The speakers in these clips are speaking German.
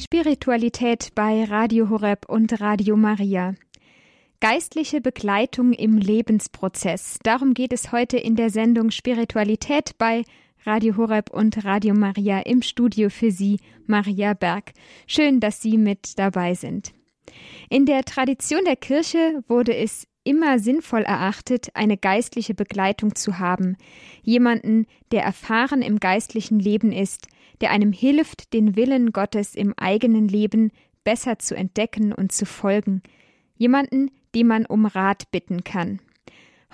Spiritualität bei Radio Horeb und Radio Maria. Geistliche Begleitung im Lebensprozess. Darum geht es heute in der Sendung Spiritualität bei Radio Horeb und Radio Maria im Studio für Sie, Maria Berg. Schön, dass Sie mit dabei sind. In der Tradition der Kirche wurde es immer sinnvoll erachtet, eine geistliche Begleitung zu haben, jemanden, der erfahren im geistlichen Leben ist, der einem hilft, den Willen Gottes im eigenen Leben besser zu entdecken und zu folgen, jemanden, den man um Rat bitten kann.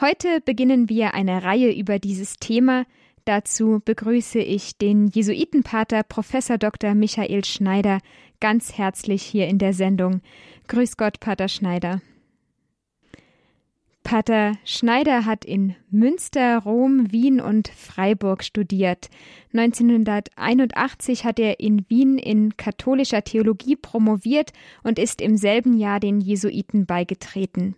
Heute beginnen wir eine Reihe über dieses Thema. Dazu begrüße ich den Jesuitenpater Professor Dr. Michael Schneider ganz herzlich hier in der Sendung. Grüß Gott, Pater Schneider. Pater Schneider hat in Münster, Rom, Wien und Freiburg studiert. 1981 hat er in Wien in katholischer Theologie promoviert und ist im selben Jahr den Jesuiten beigetreten.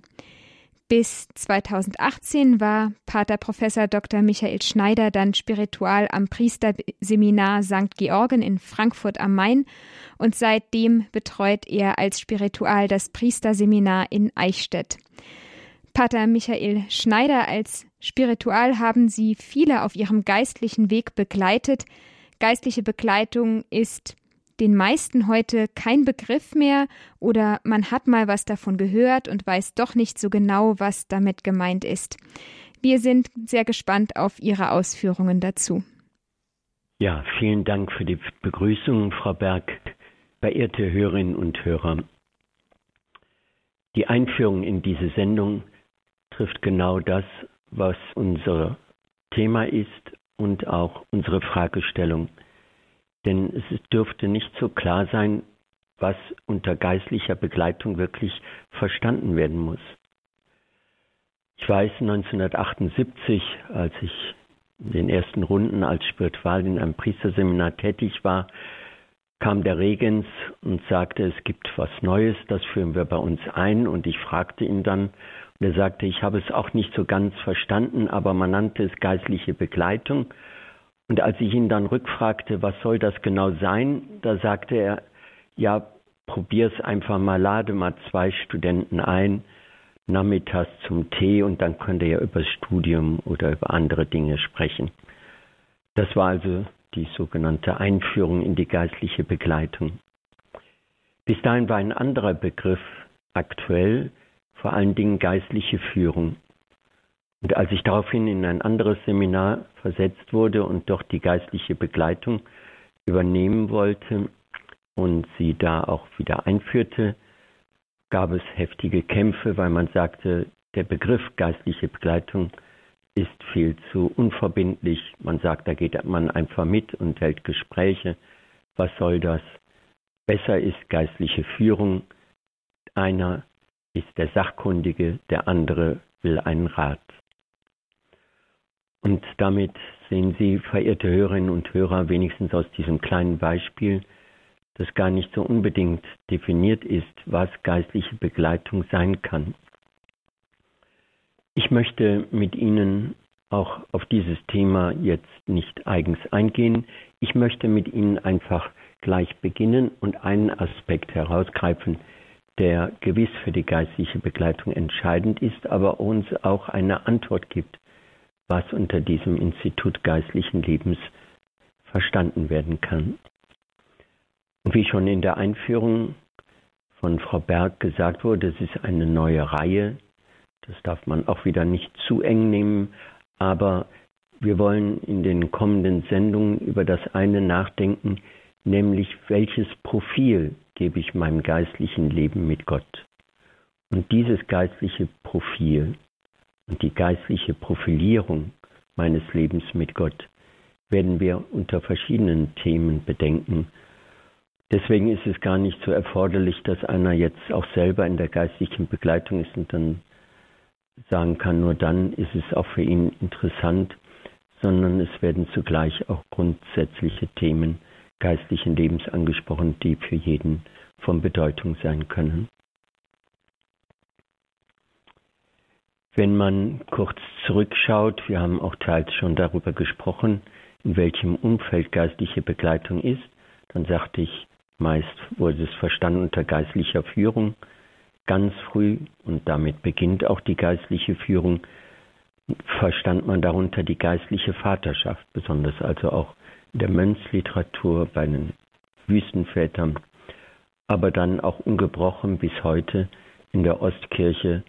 Bis 2018 war Pater Professor Dr. Michael Schneider dann Spiritual am Priesterseminar St. Georgen in Frankfurt am Main und seitdem betreut er als Spiritual das Priesterseminar in Eichstätt. Pater Michael Schneider als Spiritual haben Sie viele auf ihrem geistlichen Weg begleitet. Geistliche Begleitung ist den meisten heute kein Begriff mehr oder man hat mal was davon gehört und weiß doch nicht so genau, was damit gemeint ist. Wir sind sehr gespannt auf Ihre Ausführungen dazu. Ja, vielen Dank für die Begrüßung, Frau Berg, verehrte Hörerinnen und Hörer. Die Einführung in diese Sendung trifft genau das, was unser Thema ist und auch unsere Fragestellung. Denn es dürfte nicht so klar sein, was unter geistlicher Begleitung wirklich verstanden werden muss. Ich weiß, 1978, als ich in den ersten Runden als Spiritual in einem Priesterseminar tätig war, kam der Regens und sagte, es gibt was Neues, das führen wir bei uns ein. Und ich fragte ihn dann, er sagte, ich habe es auch nicht so ganz verstanden, aber man nannte es geistliche Begleitung. Und als ich ihn dann rückfragte, was soll das genau sein, da sagte er, ja, probier's einfach mal, lade mal zwei Studenten ein, nachmittags zum Tee und dann könnt ihr ja über das Studium oder über andere Dinge sprechen. Das war also die sogenannte Einführung in die geistliche Begleitung. Bis dahin war ein anderer Begriff aktuell, vor allen Dingen geistliche Führung. Und als ich daraufhin in ein anderes Seminar versetzt wurde und dort die geistliche Begleitung übernehmen wollte und sie da auch wieder einführte, gab es heftige Kämpfe, weil man sagte, der Begriff geistliche Begleitung ist viel zu unverbindlich. Man sagt, da geht man einfach mit und hält Gespräche. Was soll das? Besser ist geistliche Führung. Einer ist der Sachkundige, der andere will einen Rat. Und damit sehen Sie, verehrte Hörerinnen und Hörer, wenigstens aus diesem kleinen Beispiel, dass gar nicht so unbedingt definiert ist, was geistliche Begleitung sein kann. Ich möchte mit Ihnen auch auf dieses Thema jetzt nicht eigens eingehen. Ich möchte mit Ihnen einfach gleich beginnen und einen Aspekt herausgreifen, der gewiss für die geistliche Begleitung entscheidend ist, aber uns auch eine Antwort gibt, was unter diesem Institut geistlichen Lebens verstanden werden kann. Und wie schon in der Einführung von Frau Berg gesagt wurde, es ist eine neue Reihe. Das darf man auch wieder nicht zu eng nehmen, aber wir wollen in den kommenden Sendungen über das eine nachdenken, nämlich welches Profil gebe ich meinem geistlichen Leben mit Gott. Und dieses geistliche Profil und die geistliche Profilierung meines Lebens mit Gott werden wir unter verschiedenen Themen bedenken. Deswegen ist es gar nicht so erforderlich, dass einer jetzt auch selber in der geistlichen Begleitung ist und dann sagen kann, nur dann ist es auch für ihn interessant, sondern es werden zugleich auch grundsätzliche Themen geistlichen Lebens angesprochen, die für jeden von Bedeutung sein können. Wenn man kurz zurückschaut, wir haben auch teils schon darüber gesprochen, in welchem Umfeld geistliche Begleitung ist, dann sagte ich, Meist wurde es verstanden unter geistlicher Führung. Ganz früh, und damit beginnt auch die geistliche Führung, verstand man darunter die geistliche Vaterschaft, besonders also auch der Mönchsliteratur bei den Wüstenvätern, aber dann auch ungebrochen bis heute in der Ostkirche.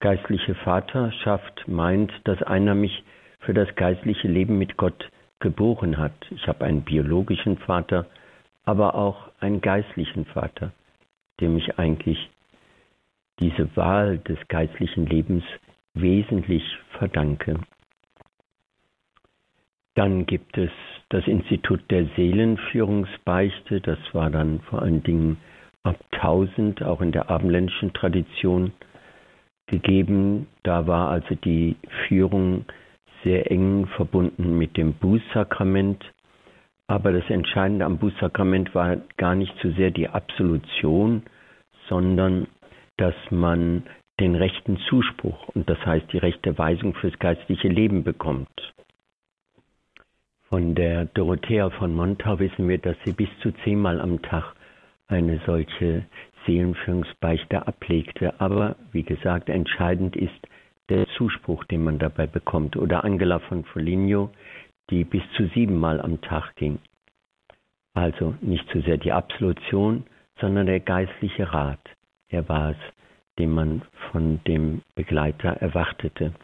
Geistliche Vaterschaft meint, dass einer mich für das geistliche Leben mit Gott geboren hat. Ich habe einen biologischen Vater, aber auch einen geistlichen Vater, dem ich eigentlich diese Wahl des geistlichen Lebens wesentlich verdanke. Dann gibt es das Institut der Seelenführungsbeichte, das war dann vor allen Dingen ab 1000 auch in der abendländischen Tradition gegeben. Da war also die Führung sehr eng verbunden mit dem Bußsakrament. Aber das Entscheidende am Bußsakrament war gar nicht so sehr die Absolution, sondern dass man den rechten Zuspruch und das heißt die rechte Weisung fürs geistliche Leben bekommt. Von der Dorothea von Montau wissen wir, dass sie bis zu zehnmal am Tag eine solche Seelenführungsbeichte ablegte. Aber wie gesagt, entscheidend ist der Zuspruch, den man dabei bekommt. Oder Angela von Foligno, die bis zu siebenmal am Tag ging. Also nicht zu sehr die Absolution, sondern der geistliche Rat. Er war es, den man von dem Begleiter erwartete.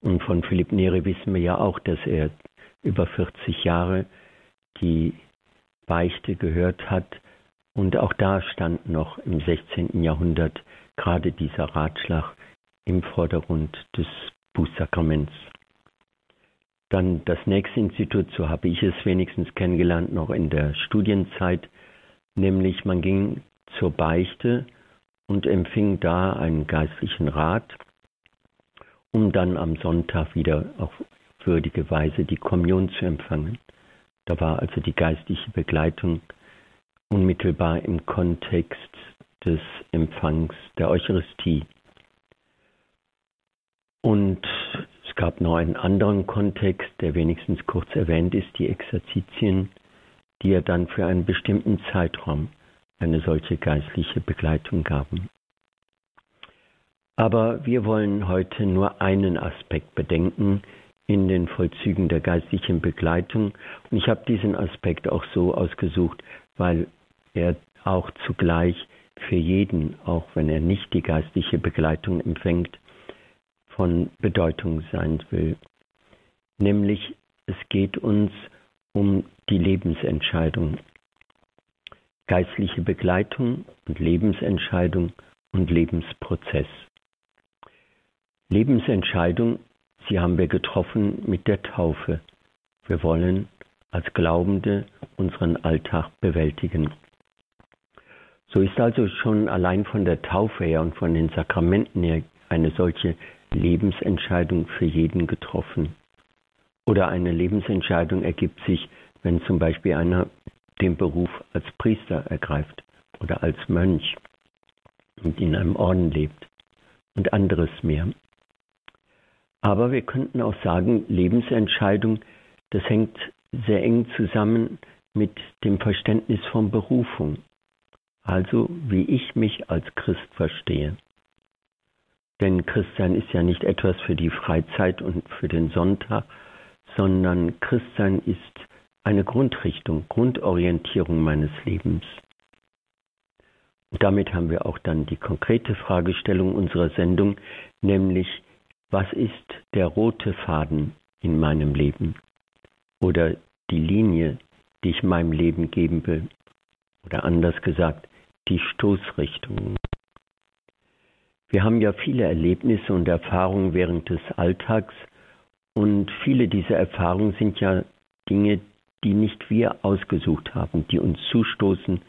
Und von Philipp Neri wissen wir ja auch, dass er über 40 Jahre die Beichte gehört hat. Und auch da stand noch im 16. Jahrhundert gerade dieser Ratschlag im Vordergrund des Bußsakraments. Dann das nächste Institut, so habe ich es wenigstens kennengelernt, noch in der Studienzeit, nämlich man ging zur Beichte und empfing da einen geistlichen Rat, um dann am Sonntag wieder auf würdige Weise die Kommunion zu empfangen. Da war also die geistliche Begleitung unmittelbar im Kontext des Empfangs der Eucharistie. Und es gab noch einen anderen Kontext, der wenigstens kurz erwähnt ist, die Exerzitien, die ja dann für einen bestimmten Zeitraum eine solche geistliche Begleitung gaben. Aber wir wollen heute nur einen Aspekt bedenken in den Vollzügen der geistlichen Begleitung. Und ich habe diesen Aspekt auch so ausgesucht, weil er auch zugleich für jeden, auch wenn er nicht die geistliche Begleitung empfängt, von Bedeutung sein will. Nämlich es geht uns um die Lebensentscheidung. Geistliche Begleitung und Lebensentscheidung und Lebensprozess. Lebensentscheidung, sie haben wir getroffen mit der Taufe. Wir wollen als Glaubende unseren Alltag bewältigen. So ist also schon allein von der Taufe her und von den Sakramenten her eine solche Lebensentscheidung für jeden getroffen. Oder eine Lebensentscheidung ergibt sich, wenn zum Beispiel einer den Beruf als Priester ergreift oder als Mönch und in einem Orden lebt und anderes mehr. Aber wir könnten auch sagen, Lebensentscheidung, das hängt sehr eng zusammen mit dem Verständnis von Berufung. Also wie ich mich als Christ verstehe. Denn Christsein ist ja nicht etwas für die Freizeit und für den Sonntag, sondern Christsein ist eine Grundrichtung, Grundorientierung meines Lebens. Und damit haben wir auch dann die konkrete Fragestellung unserer Sendung, nämlich was ist der rote Faden in meinem Leben oder die Linie, die ich meinem Leben geben will? Oder anders gesagt, die Stoßrichtung. Wir haben ja viele Erlebnisse und Erfahrungen während des Alltags und viele dieser Erfahrungen sind ja Dinge, die nicht wir ausgesucht haben, die uns zustoßen,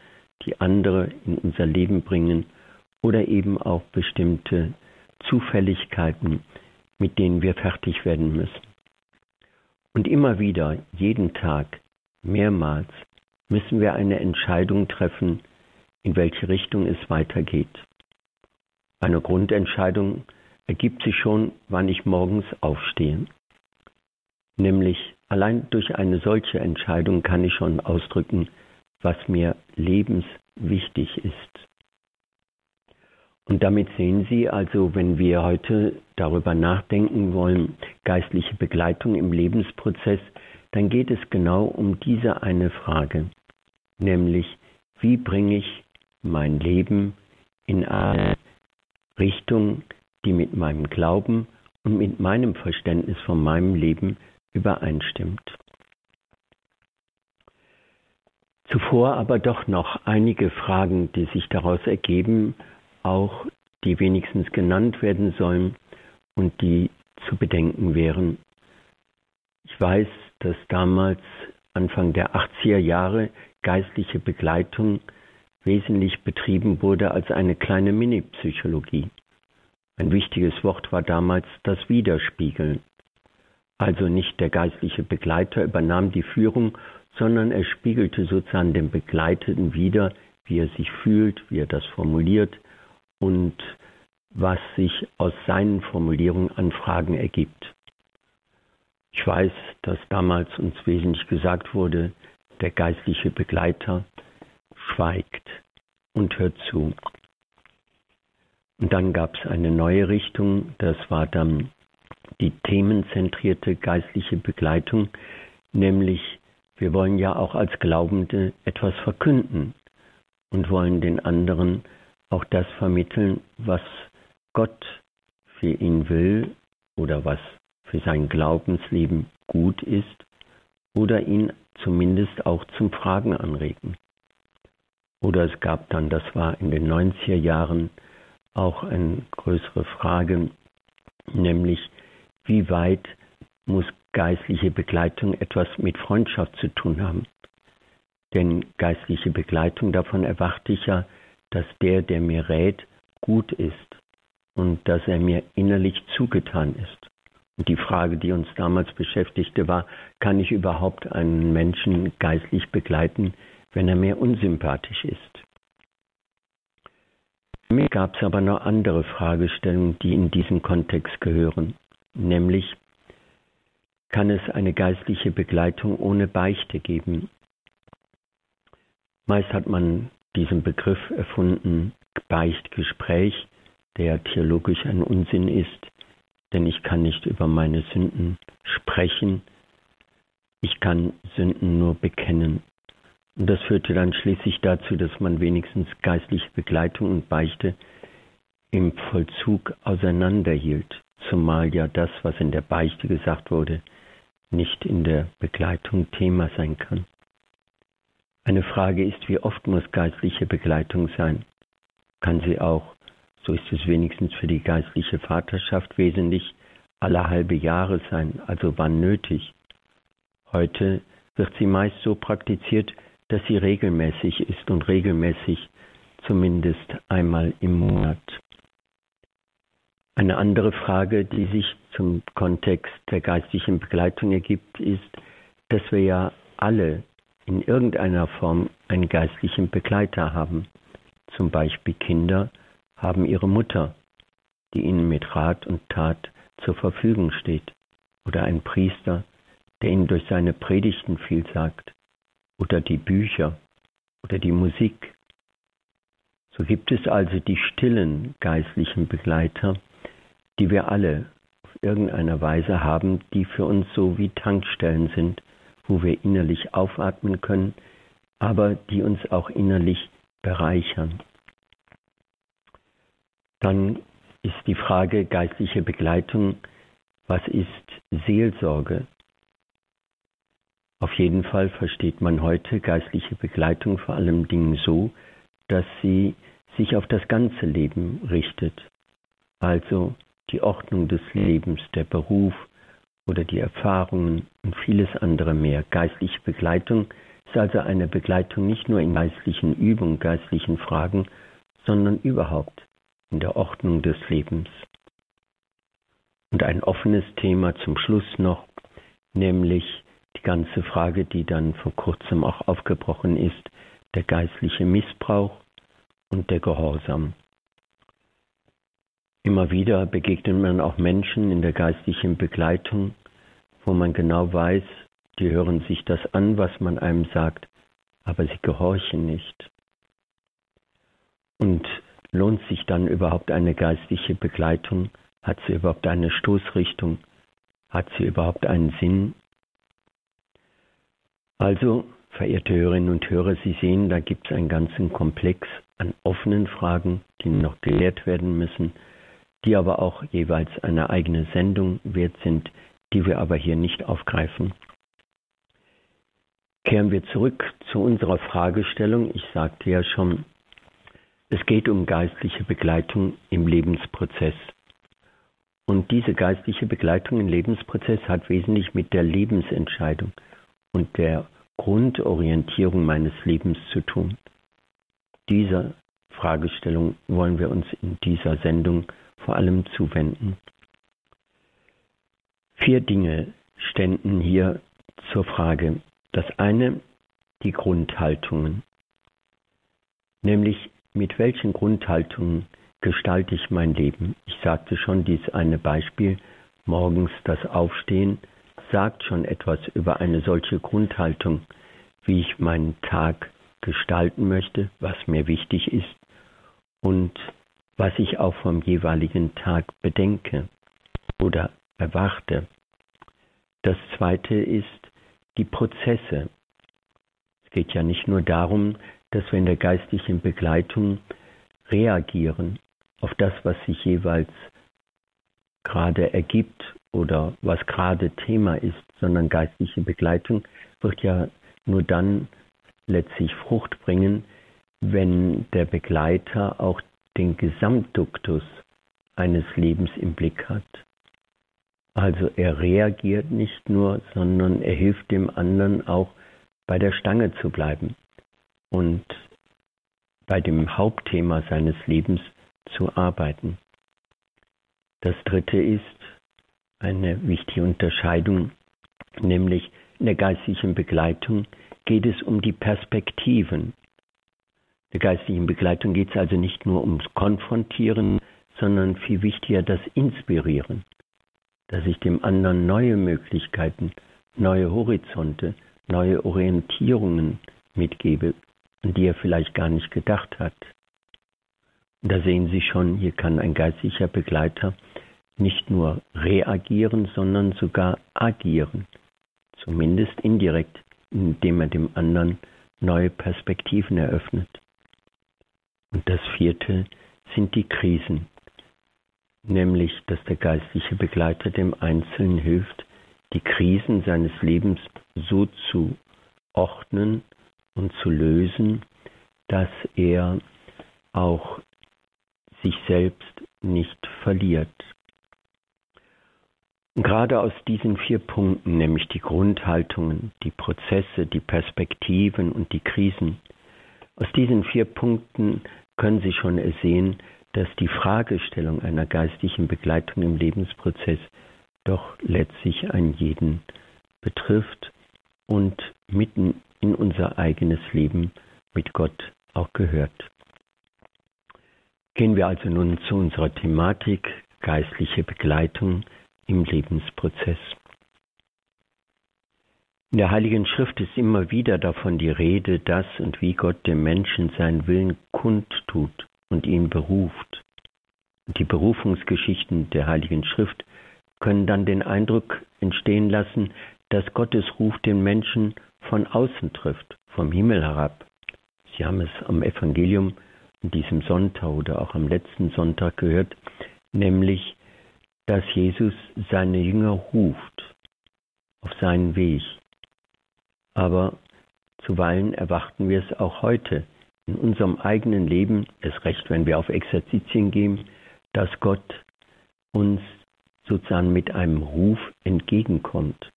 die andere in unser Leben bringen oder eben auch bestimmte Zufälligkeiten, mit denen wir fertig werden müssen. Und immer wieder, jeden Tag, mehrmals, müssen wir eine Entscheidung treffen, in welche Richtung es weitergeht. Eine Grundentscheidung ergibt sich schon, wann ich morgens aufstehe. Nämlich allein durch eine solche Entscheidung kann ich schon ausdrücken, was mir lebenswichtig ist. Und damit sehen Sie also, wenn wir heute darüber nachdenken wollen, geistliche Begleitung im Lebensprozess, dann geht es genau um diese eine Frage, nämlich wie bringe ich mein Leben in eine Richtung, die mit meinem Glauben und mit meinem Verständnis von meinem Leben übereinstimmt. Zuvor aber doch noch einige Fragen, die sich daraus ergeben, auch die wenigstens genannt werden sollen und die zu bedenken wären. Ich weiß, dass damals Anfang der 80er Jahre geistliche Begleitung wesentlich betrieben wurde als eine kleine Mini-Psychologie. Ein wichtiges Wort war damals das Widerspiegeln. Also nicht der geistliche Begleiter übernahm die Führung, sondern er spiegelte sozusagen dem Begleiteten wider, wie er sich fühlt, wie er das formuliert und was sich aus seinen Formulierungen an Fragen ergibt. Ich weiß, dass damals uns wesentlich gesagt wurde, der geistliche Begleiter schweigt und hört zu. Und dann gab es eine neue Richtung, das war dann die themenzentrierte geistliche Begleitung, nämlich wir wollen ja auch als Glaubende etwas verkünden und wollen den anderen auch das vermitteln, was Gott für ihn will oder was für sein Glaubensleben gut ist oder ihn zumindest auch zum Fragen anregen. Oder es gab dann, das war in den 90er Jahren, auch eine größere Frage, nämlich wie weit muss geistliche Begleitung etwas mit Freundschaft zu tun haben. Denn geistliche Begleitung, davon erwarte ich ja, dass der, der mir rät, gut ist und dass er mir innerlich zugetan ist. Und die Frage, die uns damals beschäftigte, war, kann ich überhaupt einen Menschen geistlich begleiten, wenn er mir unsympathisch ist? Mir gab es aber noch andere Fragestellungen, die in diesen Kontext gehören, nämlich kann es eine geistliche Begleitung ohne Beichte geben? Meist hat man diesen Begriff erfunden, Beichtgespräch, der theologisch ein Unsinn ist, denn ich kann nicht über meine Sünden sprechen, ich kann Sünden nur bekennen. Und das führte dann schließlich dazu, dass man wenigstens geistliche Begleitung und Beichte im Vollzug auseinanderhielt, zumal ja das, was in der Beichte gesagt wurde, nicht in der Begleitung Thema sein kann. Eine Frage ist, wie oft muss geistliche Begleitung sein? Kann sie auch, so ist es wenigstens für die geistliche Vaterschaft wesentlich, alle halbe Jahre sein, also wann nötig? Heute wird sie meist so praktiziert, dass sie regelmäßig ist und regelmäßig zumindest einmal im Monat. Eine andere Frage, die sich zum Kontext der geistlichen Begleitung ergibt, ist, dass wir ja alle in irgendeiner Form einen geistlichen Begleiter haben. Zum Beispiel Kinder haben ihre Mutter, die ihnen mit Rat und Tat zur Verfügung steht. Oder ein Priester, der ihnen durch seine Predigten viel sagt oder die Bücher oder die Musik. So gibt es also die stillen geistlichen Begleiter, die wir alle auf irgendeiner Weise haben, die für uns so wie Tankstellen sind, wo wir innerlich aufatmen können, aber die uns auch innerlich bereichern. Dann ist die Frage geistliche Begleitung, was ist Seelsorge? Auf jeden Fall versteht man heute geistliche Begleitung vor allem Dingen so, dass sie sich auf das ganze Leben richtet. Also die Ordnung des Lebens, der Beruf oder die Erfahrungen und vieles andere mehr. Geistliche Begleitung ist also eine Begleitung nicht nur in geistlichen Übungen, geistlichen Fragen, sondern überhaupt in der Ordnung des Lebens. Und ein offenes Thema zum Schluss noch, nämlich die ganze Frage, die dann vor kurzem auch aufgebrochen ist, der geistliche Missbrauch und der Gehorsam. Immer wieder begegnet man auch Menschen in der geistlichen Begleitung, wo man genau weiß, die hören sich das an, was man einem sagt, aber sie gehorchen nicht. Und lohnt sich dann überhaupt eine geistliche Begleitung? Hat sie überhaupt eine Stoßrichtung? Hat sie überhaupt einen Sinn? Also, verehrte Hörerinnen und Hörer, Sie sehen, da gibt es einen ganzen Komplex an offenen Fragen, die noch gelehrt werden müssen, die aber auch jeweils eine eigene Sendung wert sind, die wir aber hier nicht aufgreifen. Kehren wir zurück zu unserer Fragestellung. Ich sagte ja schon, es geht um geistliche Begleitung im Lebensprozess. Und diese geistliche Begleitung im Lebensprozess hat wesentlich mit der Lebensentscheidung und der Grundorientierung meines Lebens zu tun. Dieser Fragestellung wollen wir uns in dieser Sendung vor allem zuwenden. Vier Dinge ständen hier zur Frage. Das eine, die Grundhaltungen, nämlich mit welchen Grundhaltungen gestalte ich mein Leben. Ich sagte schon, dies eine Beispiel, morgens das Aufstehen, sagt schon etwas über eine solche Grundhaltung, wie ich meinen Tag gestalten möchte, was mir wichtig ist und was ich auch vom jeweiligen Tag bedenke oder erwarte. Das zweite ist die Prozesse. Es geht ja nicht nur darum, dass wir in der geistlichen Begleitung reagieren auf das, was sich jeweils gerade ergibt oder was gerade Thema ist, sondern geistliche Begleitung wird ja nur dann letztlich Frucht bringen, wenn der Begleiter auch den Gesamtduktus eines Lebens im Blick hat. Also er reagiert nicht nur, sondern er hilft dem anderen auch bei der Stange zu bleiben und bei dem Hauptthema seines Lebens zu arbeiten. Das dritte ist eine wichtige Unterscheidung, nämlich in der geistlichen Begleitung geht es um die Perspektiven. Der geistlichen Begleitung geht es also nicht nur ums Konfrontieren, sondern viel wichtiger das Inspirieren dass ich dem anderen neue Möglichkeiten, neue Horizonte, neue Orientierungen mitgebe, an die er vielleicht gar nicht gedacht hat. Und da sehen Sie schon, hier kann ein geistlicher Begleiter nicht nur reagieren, sondern sogar agieren, zumindest indirekt, indem er dem anderen neue Perspektiven eröffnet. Und das vierte sind die Krisen nämlich dass der geistliche Begleiter dem Einzelnen hilft, die Krisen seines Lebens so zu ordnen und zu lösen, dass er auch sich selbst nicht verliert. Und gerade aus diesen vier Punkten, nämlich die Grundhaltungen, die Prozesse, die Perspektiven und die Krisen, aus diesen vier Punkten können Sie schon ersehen, dass die Fragestellung einer geistlichen Begleitung im Lebensprozess doch letztlich einen jeden betrifft und mitten in unser eigenes Leben mit Gott auch gehört. Gehen wir also nun zu unserer Thematik geistliche Begleitung im Lebensprozess. In der Heiligen Schrift ist immer wieder davon die Rede, dass und wie Gott dem Menschen seinen Willen kundtut und ihn beruft. Die Berufungsgeschichten der Heiligen Schrift können dann den Eindruck entstehen lassen, dass Gottes Ruf den Menschen von außen trifft, vom Himmel herab. Sie haben es am Evangelium an diesem Sonntag oder auch am letzten Sonntag gehört, nämlich, dass Jesus seine Jünger ruft auf seinen Weg. Aber zuweilen erwarten wir es auch heute, in unserem eigenen Leben, es recht, wenn wir auf Exerzitien gehen, dass Gott uns sozusagen mit einem Ruf entgegenkommt.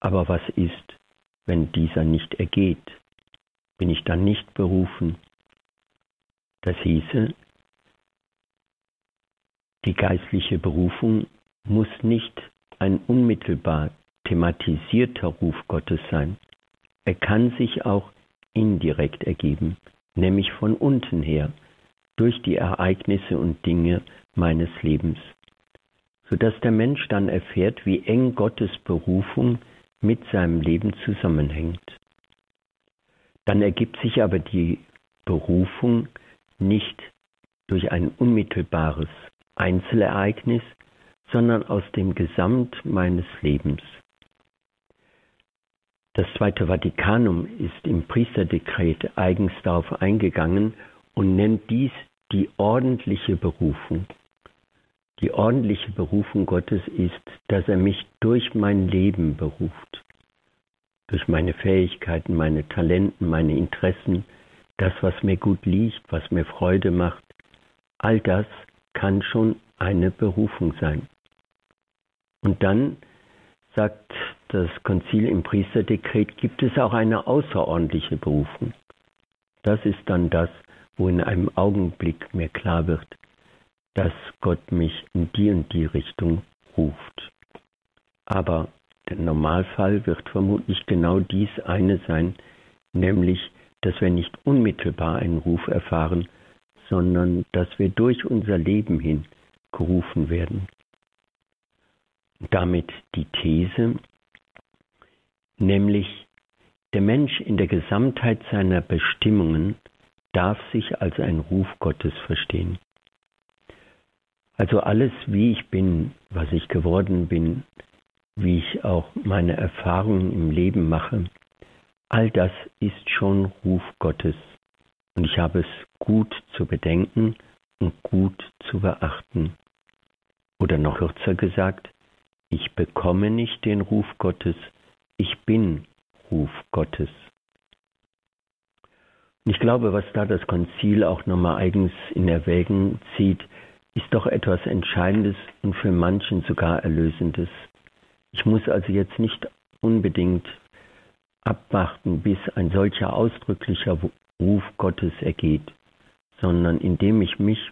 Aber was ist, wenn dieser nicht ergeht? Bin ich dann nicht berufen? Das hieße, die geistliche Berufung muss nicht ein unmittelbar thematisierter Ruf Gottes sein. Er kann sich auch indirekt ergeben nämlich von unten her, durch die Ereignisse und Dinge meines Lebens, sodass der Mensch dann erfährt, wie eng Gottes Berufung mit seinem Leben zusammenhängt. Dann ergibt sich aber die Berufung nicht durch ein unmittelbares Einzelereignis, sondern aus dem Gesamt meines Lebens. Das Zweite Vatikanum ist im Priesterdekret eigens darauf eingegangen und nennt dies die ordentliche Berufung. Die ordentliche Berufung Gottes ist, dass er mich durch mein Leben beruft, durch meine Fähigkeiten, meine Talenten, meine Interessen, das, was mir gut liegt, was mir Freude macht, all das kann schon eine Berufung sein. Und dann sagt das Konzil im Priesterdekret, gibt es auch eine außerordentliche Berufung. Das ist dann das, wo in einem Augenblick mir klar wird, dass Gott mich in die und die Richtung ruft. Aber der Normalfall wird vermutlich genau dies eine sein, nämlich, dass wir nicht unmittelbar einen Ruf erfahren, sondern dass wir durch unser Leben hin gerufen werden. Damit die These, nämlich der Mensch in der Gesamtheit seiner Bestimmungen darf sich als ein Ruf Gottes verstehen. Also alles, wie ich bin, was ich geworden bin, wie ich auch meine Erfahrungen im Leben mache, all das ist schon Ruf Gottes. Und ich habe es gut zu bedenken und gut zu beachten. Oder noch kürzer gesagt, ich bekomme nicht den Ruf Gottes, ich bin Ruf Gottes. Und ich glaube, was da das Konzil auch nochmal eigens in Erwägen zieht, ist doch etwas Entscheidendes und für manchen sogar Erlösendes. Ich muss also jetzt nicht unbedingt abwarten, bis ein solcher ausdrücklicher Ruf Gottes ergeht, sondern indem ich mich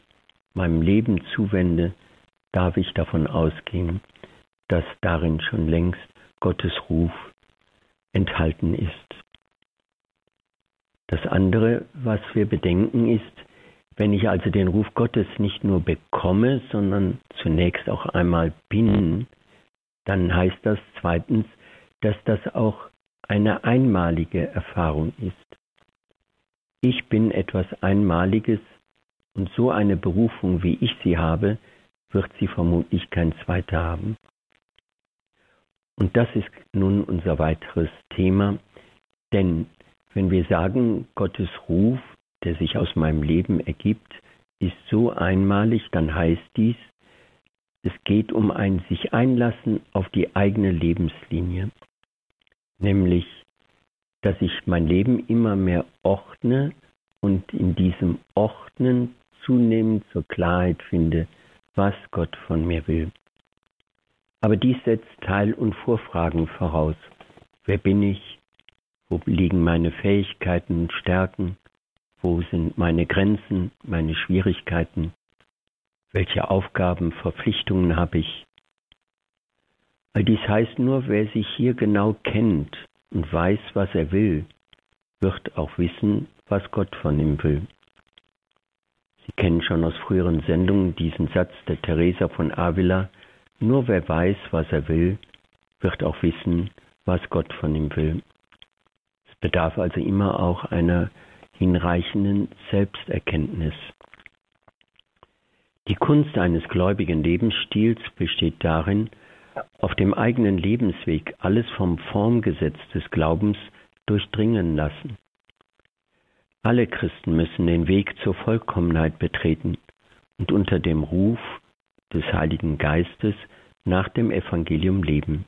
meinem Leben zuwende, darf ich davon ausgehen, dass darin schon längst Gottes Ruf enthalten ist. Das andere, was wir bedenken, ist, wenn ich also den Ruf Gottes nicht nur bekomme, sondern zunächst auch einmal bin, dann heißt das zweitens, dass das auch eine einmalige Erfahrung ist. Ich bin etwas Einmaliges und so eine Berufung, wie ich sie habe, wird sie vermutlich kein zweiter haben. Und das ist nun unser weiteres Thema, denn wenn wir sagen, Gottes Ruf, der sich aus meinem Leben ergibt, ist so einmalig, dann heißt dies, es geht um ein sich einlassen auf die eigene Lebenslinie, nämlich, dass ich mein Leben immer mehr ordne und in diesem Ordnen zunehmend zur Klarheit finde, was Gott von mir will. Aber dies setzt Teil- und Vorfragen voraus. Wer bin ich? Wo liegen meine Fähigkeiten und Stärken? Wo sind meine Grenzen, meine Schwierigkeiten? Welche Aufgaben, Verpflichtungen habe ich? All dies heißt nur, wer sich hier genau kennt und weiß, was er will, wird auch wissen, was Gott von ihm will. Sie kennen schon aus früheren Sendungen diesen Satz der Teresa von Avila, nur wer weiß, was er will, wird auch wissen, was Gott von ihm will bedarf also immer auch einer hinreichenden Selbsterkenntnis. Die Kunst eines gläubigen Lebensstils besteht darin, auf dem eigenen Lebensweg alles vom Formgesetz des Glaubens durchdringen lassen. Alle Christen müssen den Weg zur Vollkommenheit betreten und unter dem Ruf des Heiligen Geistes nach dem Evangelium leben.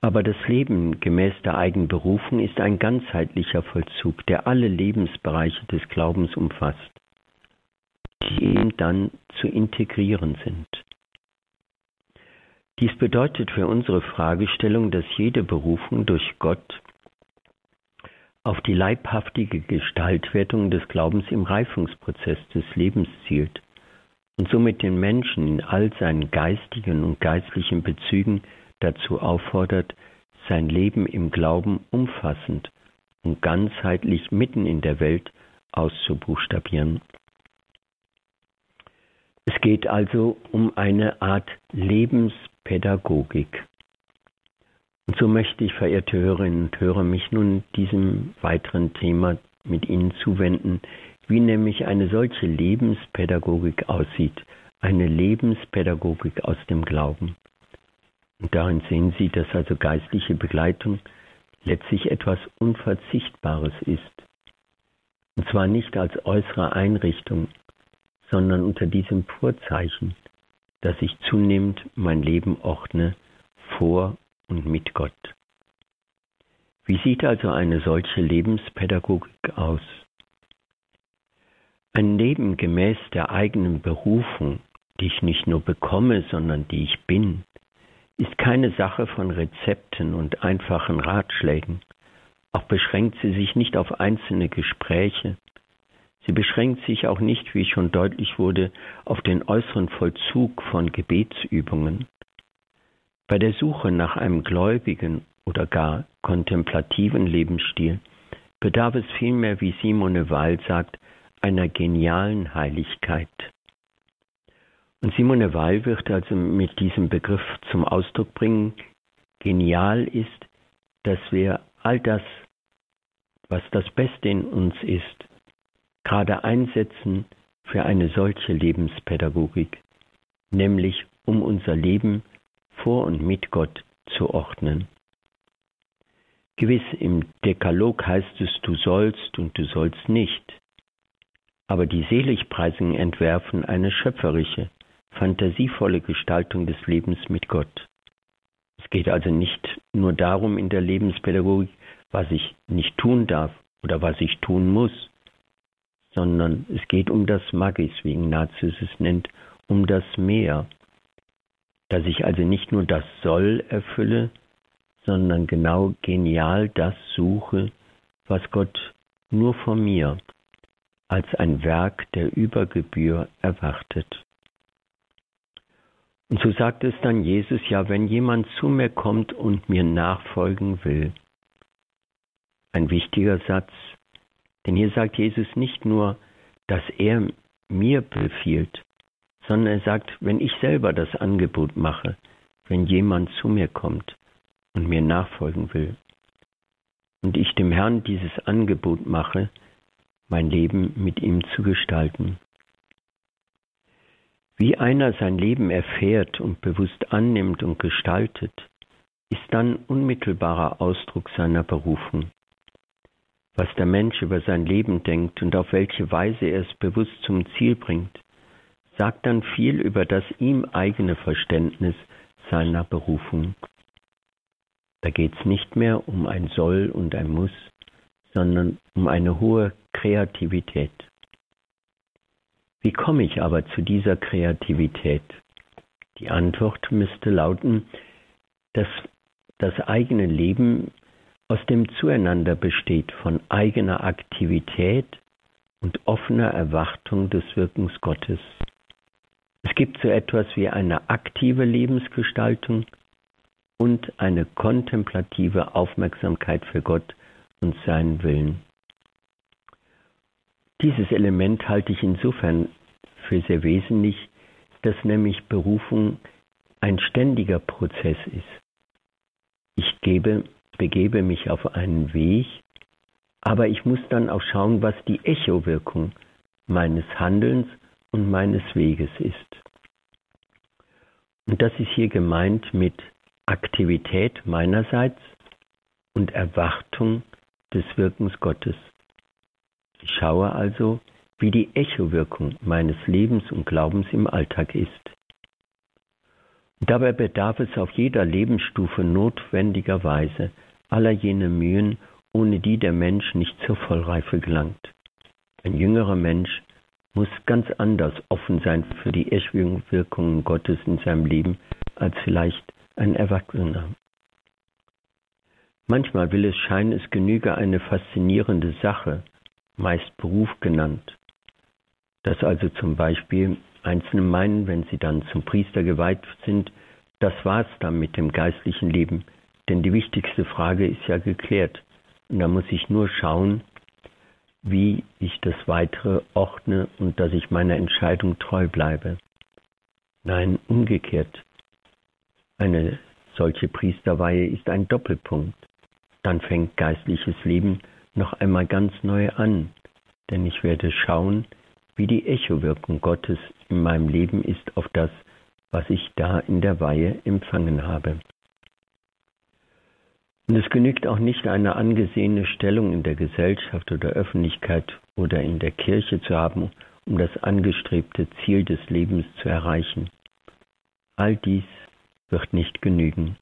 Aber das Leben gemäß der eigenen Berufung ist ein ganzheitlicher Vollzug, der alle Lebensbereiche des Glaubens umfasst, die eben dann zu integrieren sind. Dies bedeutet für unsere Fragestellung, dass jede Berufung durch Gott auf die leibhaftige Gestaltwertung des Glaubens im Reifungsprozess des Lebens zielt und somit den Menschen in all seinen geistigen und geistlichen Bezügen dazu auffordert, sein Leben im Glauben umfassend und ganzheitlich mitten in der Welt auszubuchstabieren. Es geht also um eine Art Lebenspädagogik. Und so möchte ich, verehrte Hörerinnen und Hörer, mich nun diesem weiteren Thema mit Ihnen zuwenden, wie nämlich eine solche Lebenspädagogik aussieht, eine Lebenspädagogik aus dem Glauben. Und darin sehen Sie, dass also geistliche Begleitung letztlich etwas Unverzichtbares ist. Und zwar nicht als äußere Einrichtung, sondern unter diesem Vorzeichen, dass ich zunehmend mein Leben ordne vor und mit Gott. Wie sieht also eine solche Lebenspädagogik aus? Ein Leben gemäß der eigenen Berufung, die ich nicht nur bekomme, sondern die ich bin, ist keine Sache von Rezepten und einfachen Ratschlägen. Auch beschränkt sie sich nicht auf einzelne Gespräche. Sie beschränkt sich auch nicht, wie schon deutlich wurde, auf den äußeren Vollzug von Gebetsübungen. Bei der Suche nach einem gläubigen oder gar kontemplativen Lebensstil bedarf es vielmehr, wie Simone Weil sagt, einer genialen Heiligkeit. Und Simone Weil wird also mit diesem Begriff zum Ausdruck bringen, genial ist, dass wir all das, was das Beste in uns ist, gerade einsetzen für eine solche Lebenspädagogik, nämlich um unser Leben vor und mit Gott zu ordnen. Gewiss, im Dekalog heißt es, du sollst und du sollst nicht. Aber die Seligpreisungen entwerfen eine schöpferische, fantasievolle Gestaltung des Lebens mit Gott. Es geht also nicht nur darum in der Lebenspädagogik, was ich nicht tun darf oder was ich tun muss, sondern es geht um das Magis, wie Ignatius es nennt, um das Mehr, dass ich also nicht nur das Soll erfülle, sondern genau genial das suche, was Gott nur von mir als ein Werk der Übergebühr erwartet. Und so sagt es dann Jesus, ja, wenn jemand zu mir kommt und mir nachfolgen will. Ein wichtiger Satz, denn hier sagt Jesus nicht nur, dass er mir befiehlt, sondern er sagt, wenn ich selber das Angebot mache, wenn jemand zu mir kommt und mir nachfolgen will, und ich dem Herrn dieses Angebot mache, mein Leben mit ihm zu gestalten. Wie einer sein Leben erfährt und bewusst annimmt und gestaltet, ist dann unmittelbarer Ausdruck seiner Berufung. Was der Mensch über sein Leben denkt und auf welche Weise er es bewusst zum Ziel bringt, sagt dann viel über das ihm eigene Verständnis seiner Berufung. Da geht es nicht mehr um ein Soll und ein Muss, sondern um eine hohe Kreativität. Wie komme ich aber zu dieser Kreativität? Die Antwort müsste lauten, dass das eigene Leben aus dem Zueinander besteht von eigener Aktivität und offener Erwartung des Wirkens Gottes. Es gibt so etwas wie eine aktive Lebensgestaltung und eine kontemplative Aufmerksamkeit für Gott und seinen Willen. Dieses Element halte ich insofern für sehr wesentlich, dass nämlich Berufung ein ständiger Prozess ist. Ich gebe, begebe mich auf einen Weg, aber ich muss dann auch schauen, was die Echowirkung meines Handelns und meines Weges ist. Und das ist hier gemeint mit Aktivität meinerseits und Erwartung des Wirkens Gottes. Ich schaue also, wie die Echowirkung meines Lebens und Glaubens im Alltag ist. Dabei bedarf es auf jeder Lebensstufe notwendigerweise aller jene Mühen, ohne die der Mensch nicht zur Vollreife gelangt. Ein jüngerer Mensch muss ganz anders offen sein für die Echowirkungen Gottes in seinem Leben als vielleicht ein Erwachsener. Manchmal will es scheinen, es genüge eine faszinierende Sache, meist Beruf genannt. Dass also zum Beispiel Einzelne meinen, wenn sie dann zum Priester geweiht sind, das war's dann mit dem geistlichen Leben. Denn die wichtigste Frage ist ja geklärt. Und da muss ich nur schauen, wie ich das Weitere ordne und dass ich meiner Entscheidung treu bleibe. Nein, umgekehrt. Eine solche Priesterweihe ist ein Doppelpunkt. Dann fängt geistliches Leben noch einmal ganz neu an, denn ich werde schauen, wie die Echowirkung Gottes in meinem Leben ist auf das, was ich da in der Weihe empfangen habe. Und es genügt auch nicht eine angesehene Stellung in der Gesellschaft oder Öffentlichkeit oder in der Kirche zu haben, um das angestrebte Ziel des Lebens zu erreichen. All dies wird nicht genügen.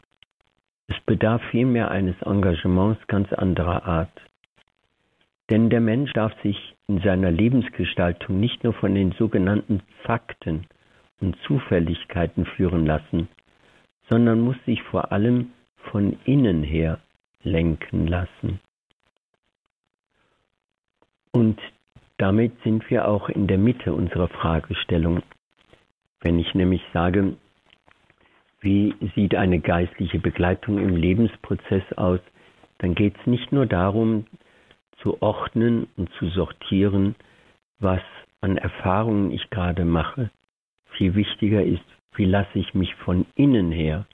Es bedarf vielmehr eines Engagements ganz anderer Art. Denn der Mensch darf sich in seiner Lebensgestaltung nicht nur von den sogenannten Fakten und Zufälligkeiten führen lassen, sondern muss sich vor allem von innen her lenken lassen. Und damit sind wir auch in der Mitte unserer Fragestellung. Wenn ich nämlich sage, wie sieht eine geistliche Begleitung im Lebensprozess aus, dann geht es nicht nur darum, zu ordnen und zu sortieren, was an Erfahrungen ich gerade mache. Viel wichtiger ist, wie lasse ich mich von innen her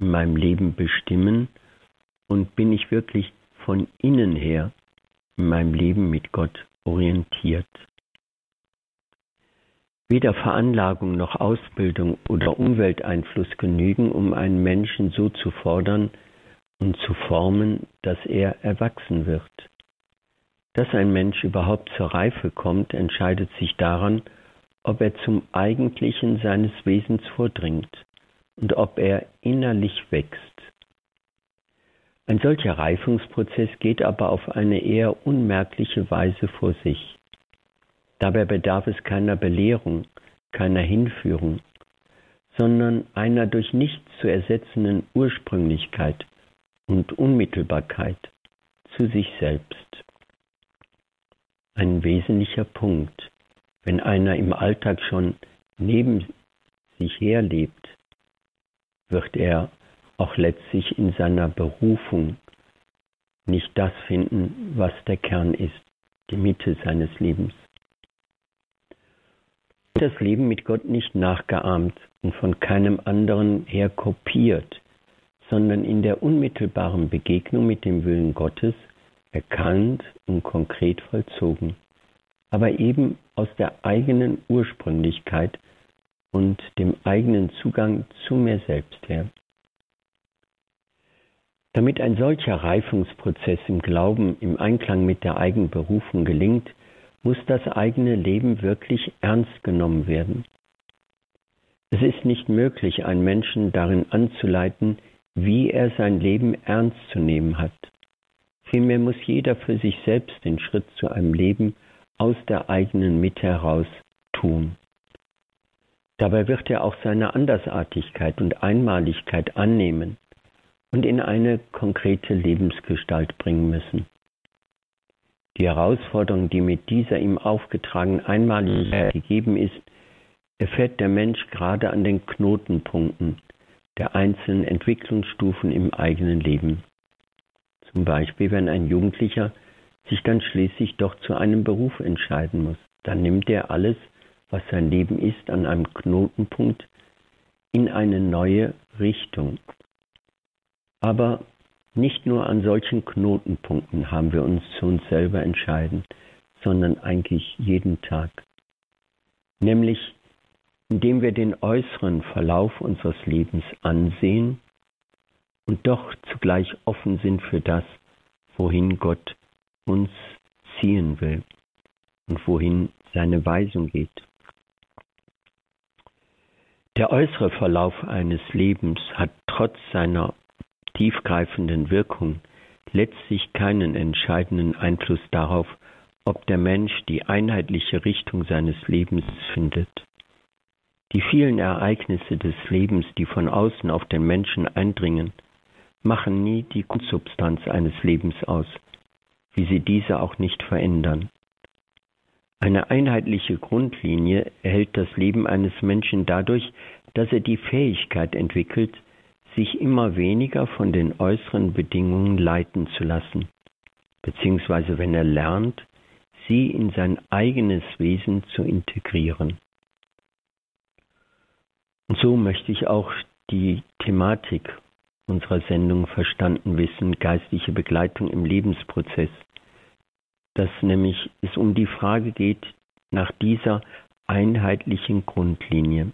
in meinem Leben bestimmen und bin ich wirklich von innen her in meinem Leben mit Gott orientiert. Weder Veranlagung noch Ausbildung oder Umwelteinfluss genügen, um einen Menschen so zu fordern und zu formen, dass er erwachsen wird. Dass ein Mensch überhaupt zur Reife kommt, entscheidet sich daran, ob er zum Eigentlichen seines Wesens vordringt und ob er innerlich wächst. Ein solcher Reifungsprozess geht aber auf eine eher unmerkliche Weise vor sich. Dabei bedarf es keiner Belehrung, keiner Hinführung, sondern einer durch nichts zu ersetzenden Ursprünglichkeit und Unmittelbarkeit zu sich selbst. Ein wesentlicher Punkt, wenn einer im Alltag schon neben sich herlebt, wird er auch letztlich in seiner Berufung nicht das finden, was der Kern ist, die Mitte seines Lebens. Das Leben mit Gott nicht nachgeahmt und von keinem anderen her kopiert, sondern in der unmittelbaren Begegnung mit dem Willen Gottes erkannt und konkret vollzogen, aber eben aus der eigenen Ursprünglichkeit und dem eigenen Zugang zu mir selbst her. Damit ein solcher Reifungsprozess im Glauben im Einklang mit der eigenen Berufung gelingt, muss das eigene Leben wirklich ernst genommen werden. Es ist nicht möglich, einen Menschen darin anzuleiten, wie er sein Leben ernst zu nehmen hat. Vielmehr muss jeder für sich selbst den Schritt zu einem Leben aus der eigenen Mitte heraus tun. Dabei wird er auch seine Andersartigkeit und Einmaligkeit annehmen und in eine konkrete Lebensgestalt bringen müssen. Die Herausforderung, die mit dieser ihm aufgetragenen Einmaligkeit gegeben ist, erfährt der Mensch gerade an den Knotenpunkten der einzelnen Entwicklungsstufen im eigenen Leben. Zum Beispiel, wenn ein Jugendlicher sich dann schließlich doch zu einem Beruf entscheiden muss, dann nimmt er alles, was sein Leben ist, an einem Knotenpunkt in eine neue Richtung. Aber nicht nur an solchen Knotenpunkten haben wir uns zu uns selber entscheiden, sondern eigentlich jeden Tag. Nämlich indem wir den äußeren Verlauf unseres Lebens ansehen und doch zugleich offen sind für das, wohin Gott uns ziehen will und wohin seine Weisung geht. Der äußere Verlauf eines Lebens hat trotz seiner tiefgreifenden Wirkung letztlich keinen entscheidenden Einfluss darauf, ob der Mensch die einheitliche Richtung seines Lebens findet. Die vielen Ereignisse des Lebens, die von außen auf den Menschen eindringen, machen nie die Grundsubstanz eines Lebens aus, wie sie diese auch nicht verändern. Eine einheitliche Grundlinie erhält das Leben eines Menschen dadurch, dass er die Fähigkeit entwickelt, sich immer weniger von den äußeren Bedingungen leiten zu lassen, beziehungsweise wenn er lernt, sie in sein eigenes Wesen zu integrieren. Und so möchte ich auch die Thematik unserer Sendung verstanden wissen, geistliche Begleitung im Lebensprozess, dass nämlich es um die Frage geht nach dieser einheitlichen Grundlinie,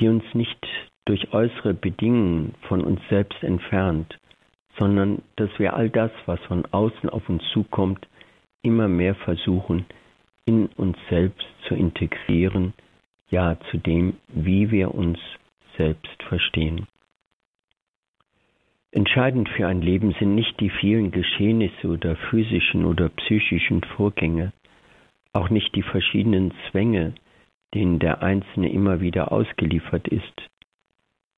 die uns nicht durch äußere Bedingungen von uns selbst entfernt, sondern dass wir all das, was von außen auf uns zukommt, immer mehr versuchen, in uns selbst zu integrieren, ja zu dem, wie wir uns selbst verstehen. Entscheidend für ein Leben sind nicht die vielen Geschehnisse oder physischen oder psychischen Vorgänge, auch nicht die verschiedenen Zwänge, denen der Einzelne immer wieder ausgeliefert ist.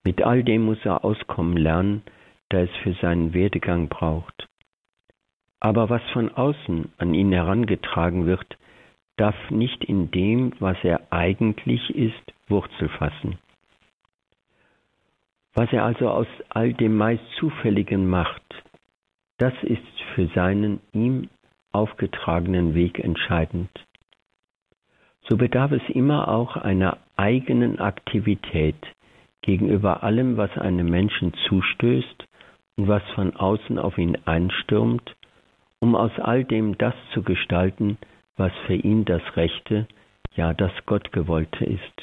Mit all dem muss er auskommen lernen, da es für seinen Werdegang braucht. Aber was von außen an ihn herangetragen wird, darf nicht in dem, was er eigentlich ist, Wurzel fassen. Was er also aus all dem meist Zufälligen macht, das ist für seinen ihm aufgetragenen Weg entscheidend. So bedarf es immer auch einer eigenen Aktivität gegenüber allem, was einem Menschen zustößt und was von außen auf ihn einstürmt, um aus all dem das zu gestalten, was für ihn das Rechte, ja das Gottgewollte ist.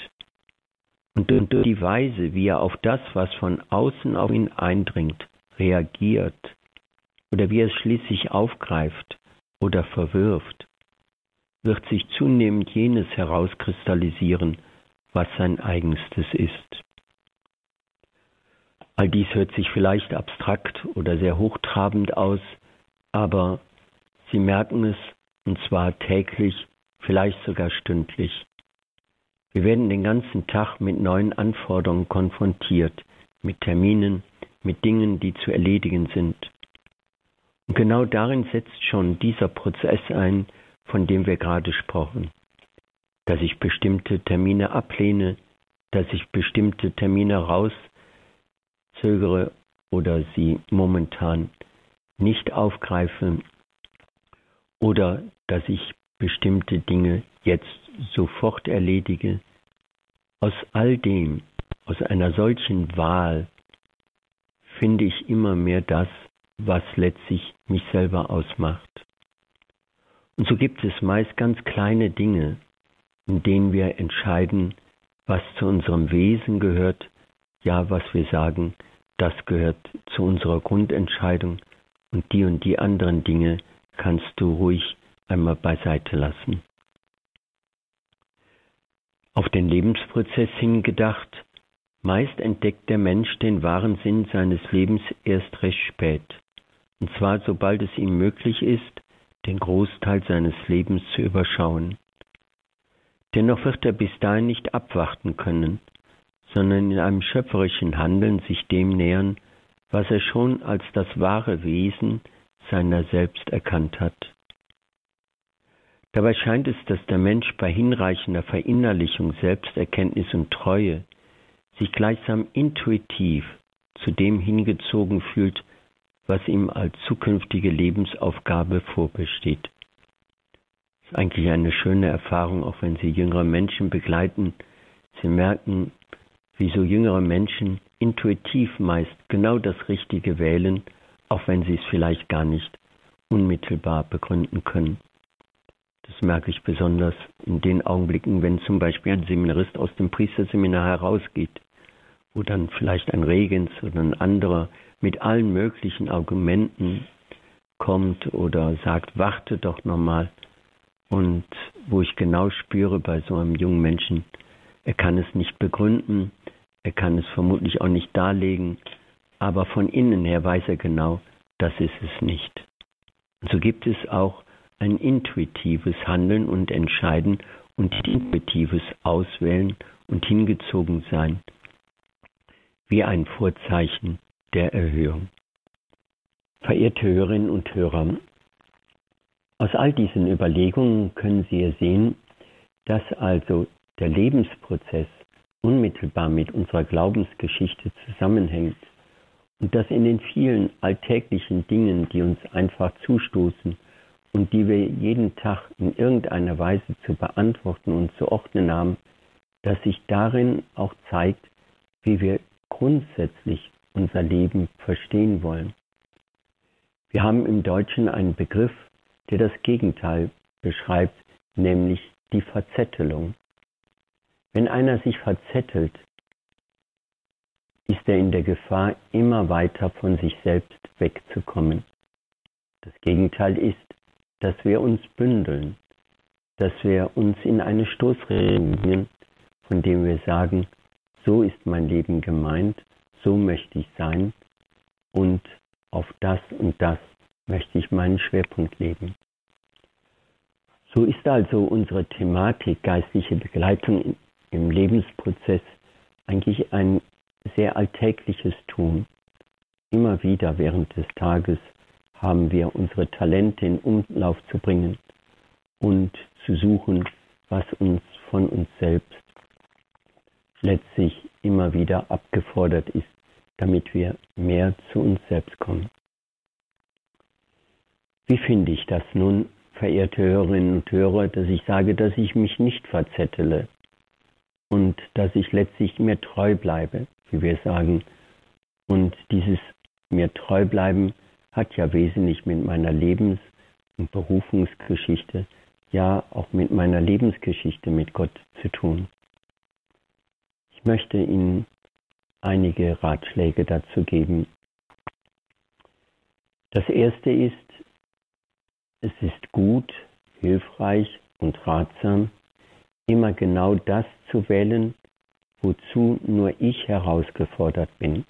Und durch die Weise, wie er auf das, was von außen auf ihn eindringt, reagiert, oder wie er es schließlich aufgreift oder verwirft, wird sich zunehmend jenes herauskristallisieren, was sein eigenstes ist. All dies hört sich vielleicht abstrakt oder sehr hochtrabend aus, aber Sie merken es, und zwar täglich, vielleicht sogar stündlich. Wir werden den ganzen Tag mit neuen Anforderungen konfrontiert, mit Terminen, mit Dingen, die zu erledigen sind. Und genau darin setzt schon dieser Prozess ein, von dem wir gerade sprachen. Dass ich bestimmte Termine ablehne, dass ich bestimmte Termine rauszögere oder sie momentan nicht aufgreife oder dass ich bestimmte Dinge jetzt sofort erledige. Aus all dem, aus einer solchen Wahl, finde ich immer mehr das, was letztlich mich selber ausmacht. Und so gibt es meist ganz kleine Dinge, in denen wir entscheiden, was zu unserem Wesen gehört, ja, was wir sagen, das gehört zu unserer Grundentscheidung und die und die anderen Dinge kannst du ruhig einmal beiseite lassen. Auf den Lebensprozess hingedacht, meist entdeckt der Mensch den wahren Sinn seines Lebens erst recht spät, und zwar sobald es ihm möglich ist, den Großteil seines Lebens zu überschauen. Dennoch wird er bis dahin nicht abwarten können, sondern in einem schöpferischen Handeln sich dem nähern, was er schon als das wahre Wesen seiner selbst erkannt hat. Dabei scheint es, dass der Mensch bei hinreichender Verinnerlichung, Selbsterkenntnis und Treue sich gleichsam intuitiv zu dem hingezogen fühlt, was ihm als zukünftige Lebensaufgabe vorbesteht. Das ist eigentlich eine schöne Erfahrung, auch wenn Sie jüngere Menschen begleiten. Sie merken, wie so jüngere Menschen intuitiv meist genau das Richtige wählen, auch wenn sie es vielleicht gar nicht unmittelbar begründen können. Das merke ich besonders in den Augenblicken, wenn zum Beispiel ein Seminarist aus dem Priesterseminar herausgeht, wo dann vielleicht ein Regens oder ein anderer mit allen möglichen Argumenten kommt oder sagt, warte doch nochmal. Und wo ich genau spüre bei so einem jungen Menschen, er kann es nicht begründen, er kann es vermutlich auch nicht darlegen, aber von innen her weiß er genau, das ist es nicht. Und so gibt es auch ein intuitives Handeln und Entscheiden und intuitives Auswählen und hingezogen sein, wie ein Vorzeichen der Erhöhung. Verehrte Hörerinnen und Hörer, aus all diesen Überlegungen können Sie sehen, dass also der Lebensprozess unmittelbar mit unserer Glaubensgeschichte zusammenhängt und dass in den vielen alltäglichen Dingen, die uns einfach zustoßen und die wir jeden Tag in irgendeiner Weise zu beantworten und zu ordnen haben, dass sich darin auch zeigt, wie wir grundsätzlich unser Leben verstehen wollen. Wir haben im Deutschen einen Begriff, der das Gegenteil beschreibt, nämlich die Verzettelung. Wenn einer sich verzettelt, ist er in der Gefahr, immer weiter von sich selbst wegzukommen. Das Gegenteil ist, dass wir uns bündeln, dass wir uns in eine Stoßregelung bringen, von dem wir sagen, so ist mein Leben gemeint, so möchte ich sein und auf das und das möchte ich meinen Schwerpunkt leben. So ist also unsere Thematik geistliche Begleitung im Lebensprozess eigentlich ein sehr alltägliches Tun. Immer wieder während des Tages haben wir unsere Talente in Umlauf zu bringen und zu suchen, was uns von uns selbst letztlich immer wieder abgefordert ist, damit wir mehr zu uns selbst kommen. Wie finde ich das nun, verehrte Hörerinnen und Hörer, dass ich sage, dass ich mich nicht verzettele und dass ich letztlich mir treu bleibe, wie wir sagen. Und dieses mir treu bleiben hat ja wesentlich mit meiner Lebens- und Berufungsgeschichte, ja auch mit meiner Lebensgeschichte mit Gott zu tun. Ich möchte Ihnen einige Ratschläge dazu geben. Das erste ist, es ist gut, hilfreich und ratsam, immer genau das zu wählen, wozu nur ich herausgefordert bin.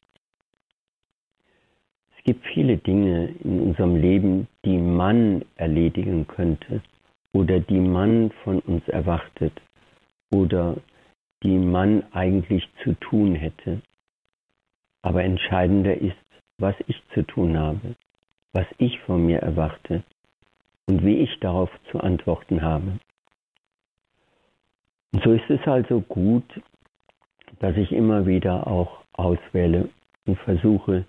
Es gibt viele Dinge in unserem Leben, die man erledigen könnte oder die man von uns erwartet oder die man eigentlich zu tun hätte. Aber entscheidender ist, was ich zu tun habe, was ich von mir erwarte und wie ich darauf zu antworten habe. So ist es also gut, dass ich immer wieder auch auswähle und versuche,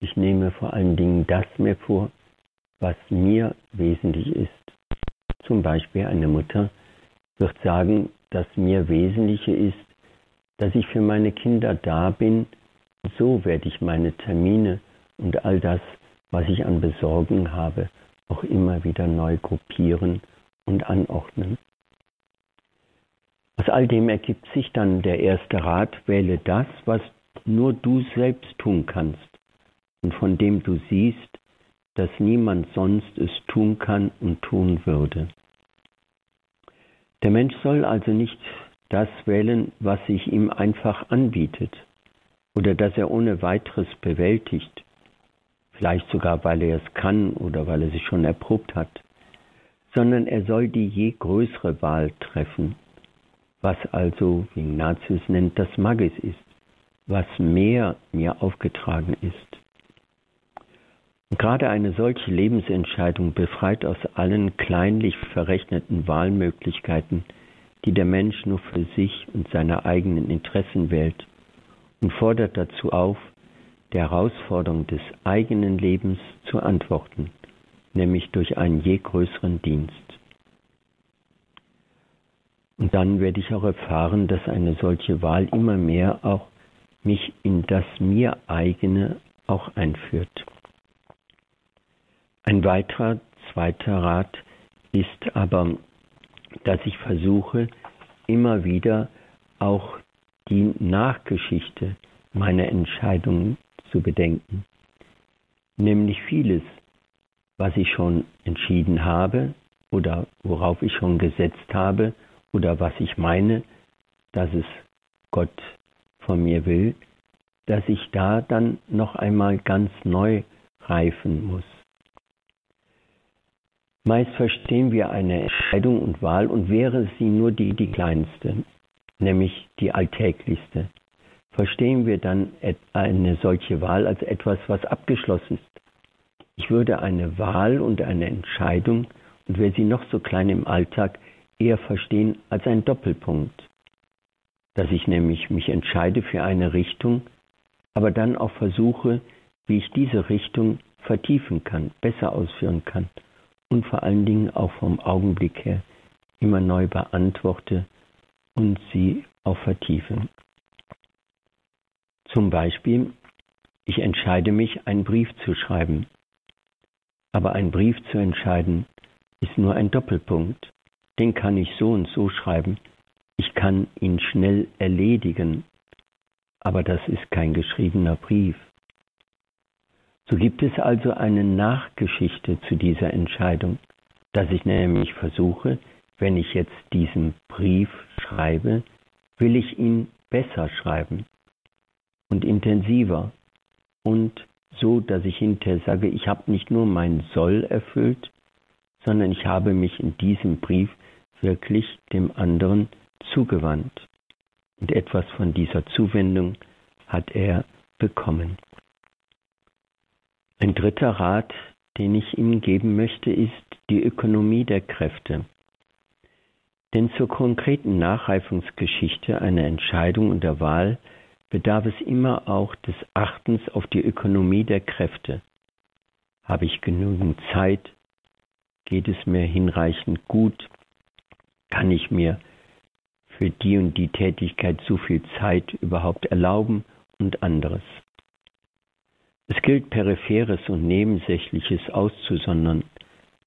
ich nehme vor allen Dingen das mir vor, was mir wesentlich ist. Zum Beispiel eine Mutter wird sagen, dass mir wesentliche ist, dass ich für meine Kinder da bin. So werde ich meine Termine und all das, was ich an Besorgen habe, auch immer wieder neu gruppieren und anordnen. Aus all dem ergibt sich dann der erste Rat, wähle das, was nur du selbst tun kannst und von dem du siehst, dass niemand sonst es tun kann und tun würde. Der Mensch soll also nicht das wählen, was sich ihm einfach anbietet oder das er ohne weiteres bewältigt, vielleicht sogar weil er es kann oder weil er sich schon erprobt hat, sondern er soll die je größere Wahl treffen, was also, wie Ignatius nennt, das Magis ist, was mehr mir aufgetragen ist. Und gerade eine solche Lebensentscheidung befreit aus allen kleinlich verrechneten Wahlmöglichkeiten, die der Mensch nur für sich und seine eigenen Interessen wählt, und fordert dazu auf, der Herausforderung des eigenen Lebens zu antworten, nämlich durch einen je größeren Dienst. Und dann werde ich auch erfahren, dass eine solche Wahl immer mehr auch mich in das mir eigene auch einführt. Ein weiterer zweiter Rat ist aber, dass ich versuche, immer wieder auch die Nachgeschichte meiner Entscheidungen zu bedenken. Nämlich vieles, was ich schon entschieden habe oder worauf ich schon gesetzt habe oder was ich meine, dass es Gott von mir will, dass ich da dann noch einmal ganz neu reifen muss. Meist verstehen wir eine Entscheidung und Wahl und wäre sie nur die, die kleinste, nämlich die alltäglichste, verstehen wir dann eine solche Wahl als etwas, was abgeschlossen ist. Ich würde eine Wahl und eine Entscheidung, und wäre sie noch so klein im Alltag, eher verstehen als ein Doppelpunkt, dass ich nämlich mich entscheide für eine Richtung, aber dann auch versuche, wie ich diese Richtung vertiefen kann, besser ausführen kann und vor allen Dingen auch vom Augenblick her immer neu beantworte und sie auch vertiefe. Zum Beispiel Ich entscheide mich, einen Brief zu schreiben. Aber ein Brief zu entscheiden ist nur ein Doppelpunkt. Den kann ich so und so schreiben. Ich kann ihn schnell erledigen. Aber das ist kein geschriebener Brief. So gibt es also eine Nachgeschichte zu dieser Entscheidung, dass ich nämlich versuche, wenn ich jetzt diesen Brief schreibe, will ich ihn besser schreiben und intensiver und so, dass ich hinterher sage, ich habe nicht nur mein Soll erfüllt, sondern ich habe mich in diesem Brief wirklich dem anderen zugewandt. Und etwas von dieser Zuwendung hat er bekommen. Ein dritter Rat, den ich Ihnen geben möchte, ist die Ökonomie der Kräfte. Denn zur konkreten Nachreifungsgeschichte einer Entscheidung und der Wahl bedarf es immer auch des Achtens auf die Ökonomie der Kräfte. Habe ich genügend Zeit? Geht es mir hinreichend gut? Kann ich mir für die und die Tätigkeit so viel Zeit überhaupt erlauben und anderes? Es gilt Peripheres und Nebensächliches auszusondern,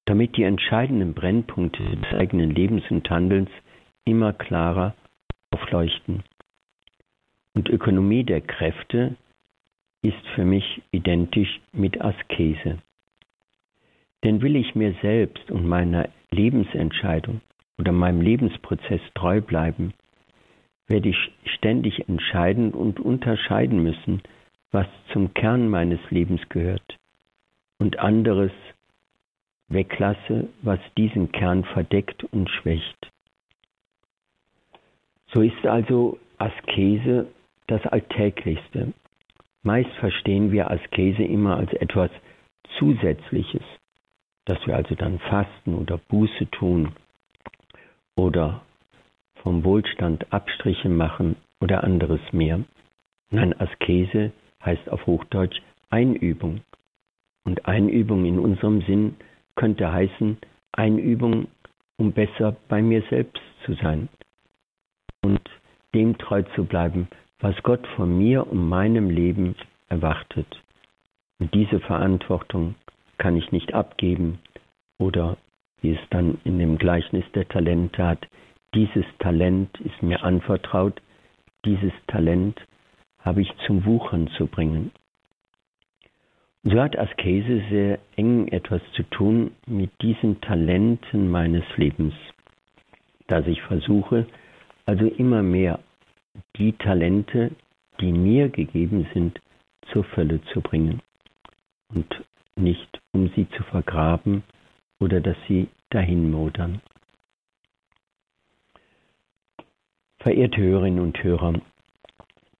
damit die entscheidenden Brennpunkte des eigenen Lebens und Handelns immer klarer aufleuchten. Und Ökonomie der Kräfte ist für mich identisch mit Askese. Denn will ich mir selbst und meiner Lebensentscheidung oder meinem Lebensprozess treu bleiben, werde ich ständig entscheiden und unterscheiden müssen, was zum Kern meines Lebens gehört und anderes weglasse, was diesen Kern verdeckt und schwächt. So ist also Askese das Alltäglichste. Meist verstehen wir Askese immer als etwas Zusätzliches, dass wir also dann fasten oder Buße tun oder vom Wohlstand Abstriche machen oder anderes mehr. Nein, Askese heißt auf Hochdeutsch Einübung. Und Einübung in unserem Sinn könnte heißen Einübung, um besser bei mir selbst zu sein und dem treu zu bleiben, was Gott von mir und meinem Leben erwartet. Und diese Verantwortung kann ich nicht abgeben oder wie es dann in dem Gleichnis der Talente hat, dieses Talent ist mir anvertraut, dieses Talent habe ich zum Wuchern zu bringen. So hat Askese sehr eng etwas zu tun mit diesen Talenten meines Lebens, dass ich versuche, also immer mehr die Talente, die mir gegeben sind, zur Fülle zu bringen und nicht um sie zu vergraben oder dass sie dahin modern. Verehrte Hörerinnen und Hörer,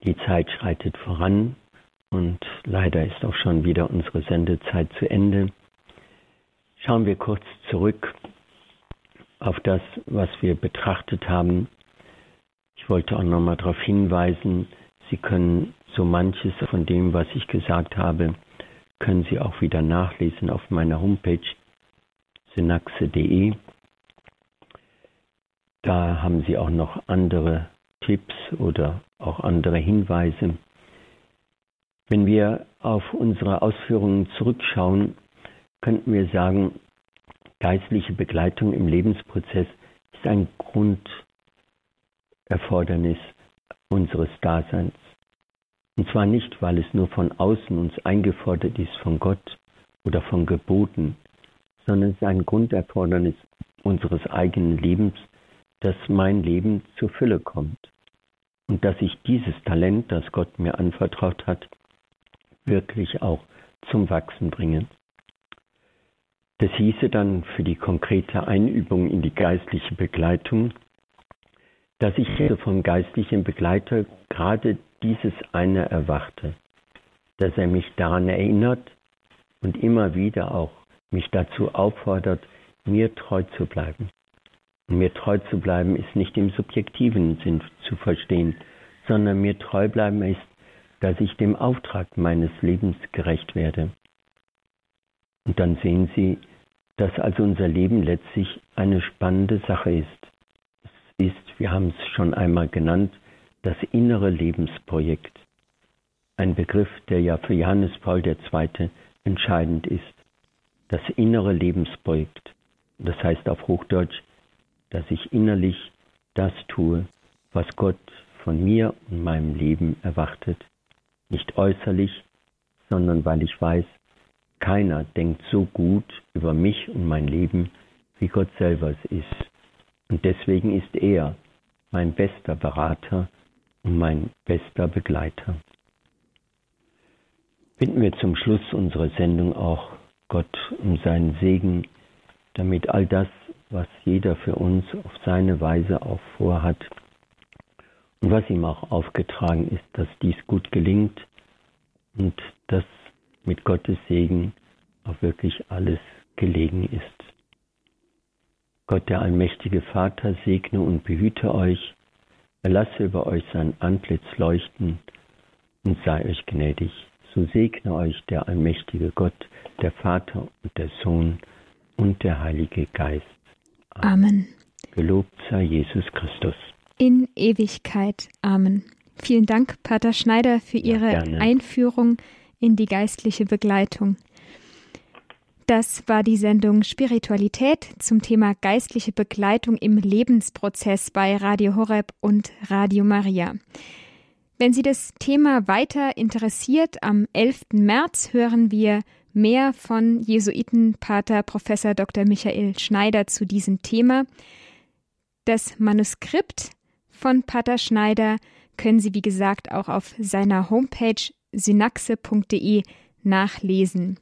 die Zeit schreitet voran und leider ist auch schon wieder unsere Sendezeit zu Ende. Schauen wir kurz zurück auf das, was wir betrachtet haben. Ich wollte auch nochmal darauf hinweisen, Sie können so manches von dem, was ich gesagt habe, können Sie auch wieder nachlesen auf meiner Homepage synaxe.de. Da haben Sie auch noch andere Tipps oder auch andere Hinweise. Wenn wir auf unsere Ausführungen zurückschauen, könnten wir sagen, geistliche Begleitung im Lebensprozess ist ein Grunderfordernis unseres Daseins. Und zwar nicht, weil es nur von außen uns eingefordert ist von Gott oder von Geboten, sondern es ist ein Grunderfordernis unseres eigenen Lebens, dass mein Leben zur Fülle kommt und dass ich dieses Talent, das Gott mir anvertraut hat, wirklich auch zum Wachsen bringe. Das hieße dann für die konkrete Einübung in die geistliche Begleitung, dass ich vom geistlichen Begleiter gerade dieses eine erwarte, dass er mich daran erinnert und immer wieder auch mich dazu auffordert, mir treu zu bleiben. Und mir treu zu bleiben ist nicht im subjektiven Sinn zu verstehen, sondern mir treu bleiben ist, dass ich dem Auftrag meines Lebens gerecht werde. Und dann sehen Sie, dass also unser Leben letztlich eine spannende Sache ist. Es ist, wir haben es schon einmal genannt, das innere Lebensprojekt. ein Begriff, der ja für Johannes Paul II. entscheidend ist. Das innere Lebensprojekt. Das heißt auf Hochdeutsch, dass ich innerlich das tue, was Gott von mir und meinem Leben erwartet. Nicht äußerlich, sondern weil ich weiß, keiner denkt so gut über mich und mein Leben, wie Gott selber es ist. Und deswegen ist er mein bester Berater und mein bester Begleiter. Bitten wir zum Schluss unserer Sendung auch Gott um seinen Segen, damit all das, was jeder für uns auf seine Weise auch vorhat und was ihm auch aufgetragen ist, dass dies gut gelingt und dass mit Gottes Segen auch wirklich alles gelegen ist. Gott, der allmächtige Vater, segne und behüte euch, er lasse über euch sein Antlitz leuchten und sei euch gnädig. So segne euch der allmächtige Gott, der Vater und der Sohn und der Heilige Geist. Amen. Amen. Gelobt sei Jesus Christus. In Ewigkeit. Amen. Vielen Dank, Pater Schneider, für Ihre ja, Einführung in die geistliche Begleitung. Das war die Sendung Spiritualität zum Thema geistliche Begleitung im Lebensprozess bei Radio Horeb und Radio Maria. Wenn Sie das Thema weiter interessiert, am 11. März hören wir mehr von Jesuitenpater Professor Dr. Michael Schneider zu diesem Thema. Das Manuskript von Pater Schneider können Sie, wie gesagt, auch auf seiner Homepage synaxe.de nachlesen.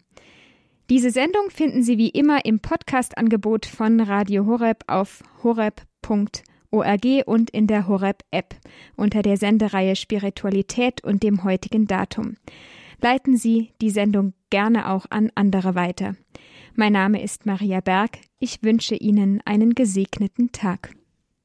Diese Sendung finden Sie wie immer im Podcast-Angebot von Radio Horeb auf horeb.org und in der Horeb-App unter der Sendereihe Spiritualität und dem heutigen Datum. Leiten Sie die Sendung gerne auch an andere weiter. Mein Name ist Maria Berg. Ich wünsche Ihnen einen gesegneten Tag.